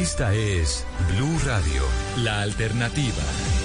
Esta es Blue Radio, la alternativa.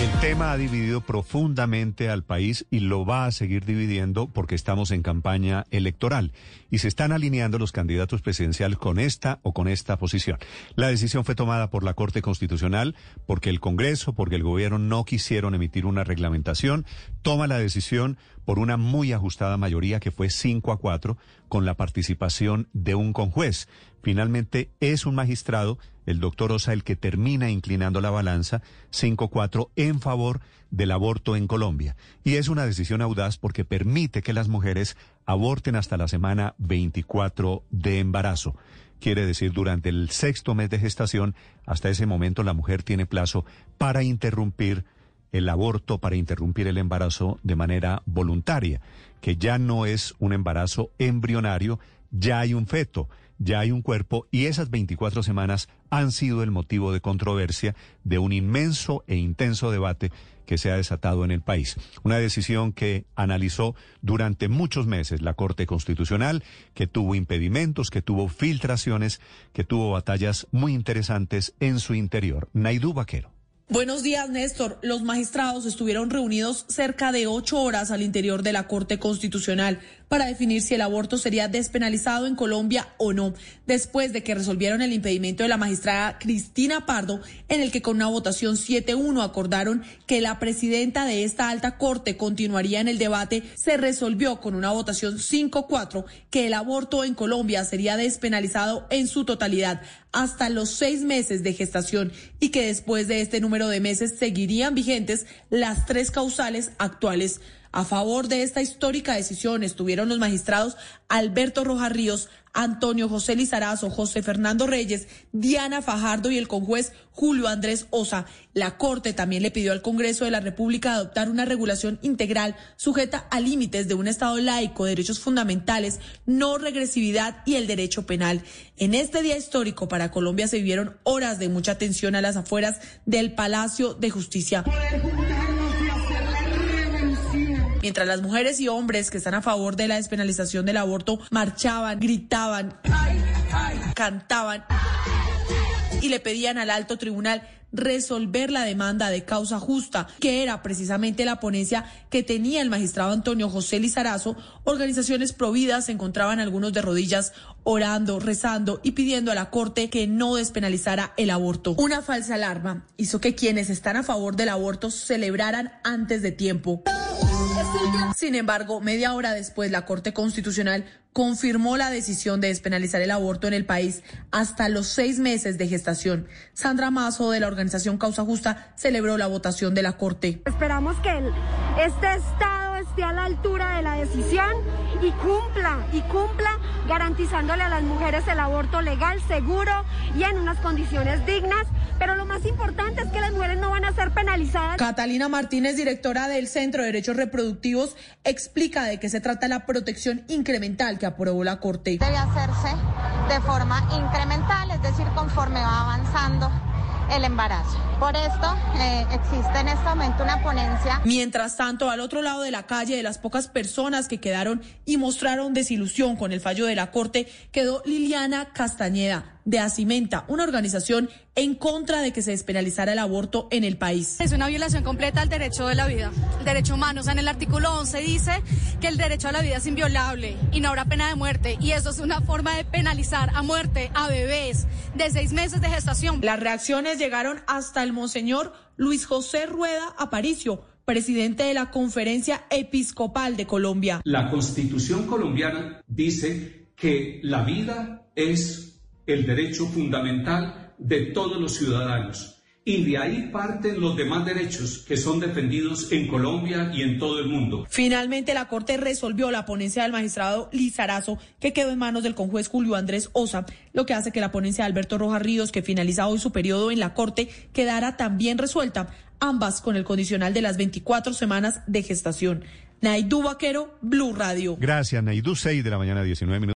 El tema ha dividido profundamente al país y lo va a seguir dividiendo porque estamos en campaña electoral y se están alineando los candidatos presidenciales con esta o con esta posición. La decisión fue tomada por la Corte Constitucional porque el Congreso, porque el gobierno no quisieron emitir una reglamentación. Toma la decisión por una muy ajustada mayoría que fue 5 a 4 con la participación de un conjuez. Finalmente es un magistrado, el doctor Osa, el que termina inclinando la balanza 5-4 en favor del aborto en Colombia. Y es una decisión audaz porque permite que las mujeres aborten hasta la semana 24 de embarazo. Quiere decir, durante el sexto mes de gestación, hasta ese momento la mujer tiene plazo para interrumpir el aborto, para interrumpir el embarazo de manera voluntaria, que ya no es un embarazo embrionario, ya hay un feto ya hay un cuerpo y esas 24 semanas han sido el motivo de controversia de un inmenso e intenso debate que se ha desatado en el país. Una decisión que analizó durante muchos meses la Corte Constitucional, que tuvo impedimentos, que tuvo filtraciones, que tuvo batallas muy interesantes en su interior. Naidú Vaquero. Buenos días, Néstor. Los magistrados estuvieron reunidos cerca de ocho horas al interior de la Corte Constitucional para definir si el aborto sería despenalizado en Colombia o no, después de que resolvieron el impedimento de la magistrada Cristina Pardo, en el que con una votación 7-1 acordaron que la presidenta de esta alta corte continuaría en el debate, se resolvió con una votación 5-4 que el aborto en Colombia sería despenalizado en su totalidad hasta los seis meses de gestación y que después de este número de meses seguirían vigentes las tres causales actuales. A favor de esta histórica decisión estuvieron los magistrados Alberto Rojas Ríos, Antonio José Lizarazo, José Fernando Reyes, Diana Fajardo y el conjuez Julio Andrés Osa. La Corte también le pidió al Congreso de la República adoptar una regulación integral sujeta a límites de un Estado laico, derechos fundamentales, no regresividad y el derecho penal. En este día histórico para Colombia se vivieron horas de mucha tensión a las afueras del Palacio de Justicia mientras las mujeres y hombres que están a favor de la despenalización del aborto marchaban, gritaban, cantaban y le pedían al alto tribunal resolver la demanda de causa justa, que era precisamente la ponencia que tenía el magistrado Antonio José Lizarazo, organizaciones providas se encontraban algunos de rodillas orando, rezando y pidiendo a la Corte que no despenalizara el aborto. Una falsa alarma hizo que quienes están a favor del aborto celebraran antes de tiempo. Sin embargo, media hora después, la Corte Constitucional confirmó la decisión de despenalizar el aborto en el país hasta los seis meses de gestación. Sandra Mazo, de la organización Causa Justa, celebró la votación de la Corte. Esperamos que este Estado esté a la altura de la decisión y cumpla, y cumpla garantizándole a las mujeres el aborto legal, seguro y en unas condiciones dignas. Pero lo más importante es que las mujeres no van a ser penalizadas. Catalina Martínez, directora del Centro de Derechos Reproductivos, explica de qué se trata la protección incremental que aprobó la Corte. Debe hacerse de forma incremental, es decir, conforme va avanzando el embarazo. Por esto eh, existe en este momento una ponencia. Mientras tanto, al otro lado de la calle, de las pocas personas que quedaron y mostraron desilusión con el fallo de la Corte, quedó Liliana Castañeda de Acimenta, una organización en contra de que se despenalizara el aborto en el país. Es una violación completa al derecho de la vida, el derecho humano. O sea, en el artículo 11 dice que el derecho a la vida es inviolable y no habrá pena de muerte. Y eso es una forma de penalizar a muerte a bebés de seis meses de gestación. Las reacciones llegaron hasta el monseñor Luis José Rueda Aparicio, presidente de la Conferencia Episcopal de Colombia. La constitución colombiana dice que la vida es el derecho fundamental de todos los ciudadanos. Y de ahí parten los demás derechos que son defendidos en Colombia y en todo el mundo. Finalmente, la Corte resolvió la ponencia del magistrado Lizarazo, que quedó en manos del conjuez Julio Andrés Osa, lo que hace que la ponencia de Alberto Rojas Ríos, que finaliza hoy su periodo en la Corte, quedara también resuelta, ambas con el condicional de las 24 semanas de gestación. Naidú Vaquero, Blue Radio. Gracias, Naidú, 6 de la mañana, 19 minutos.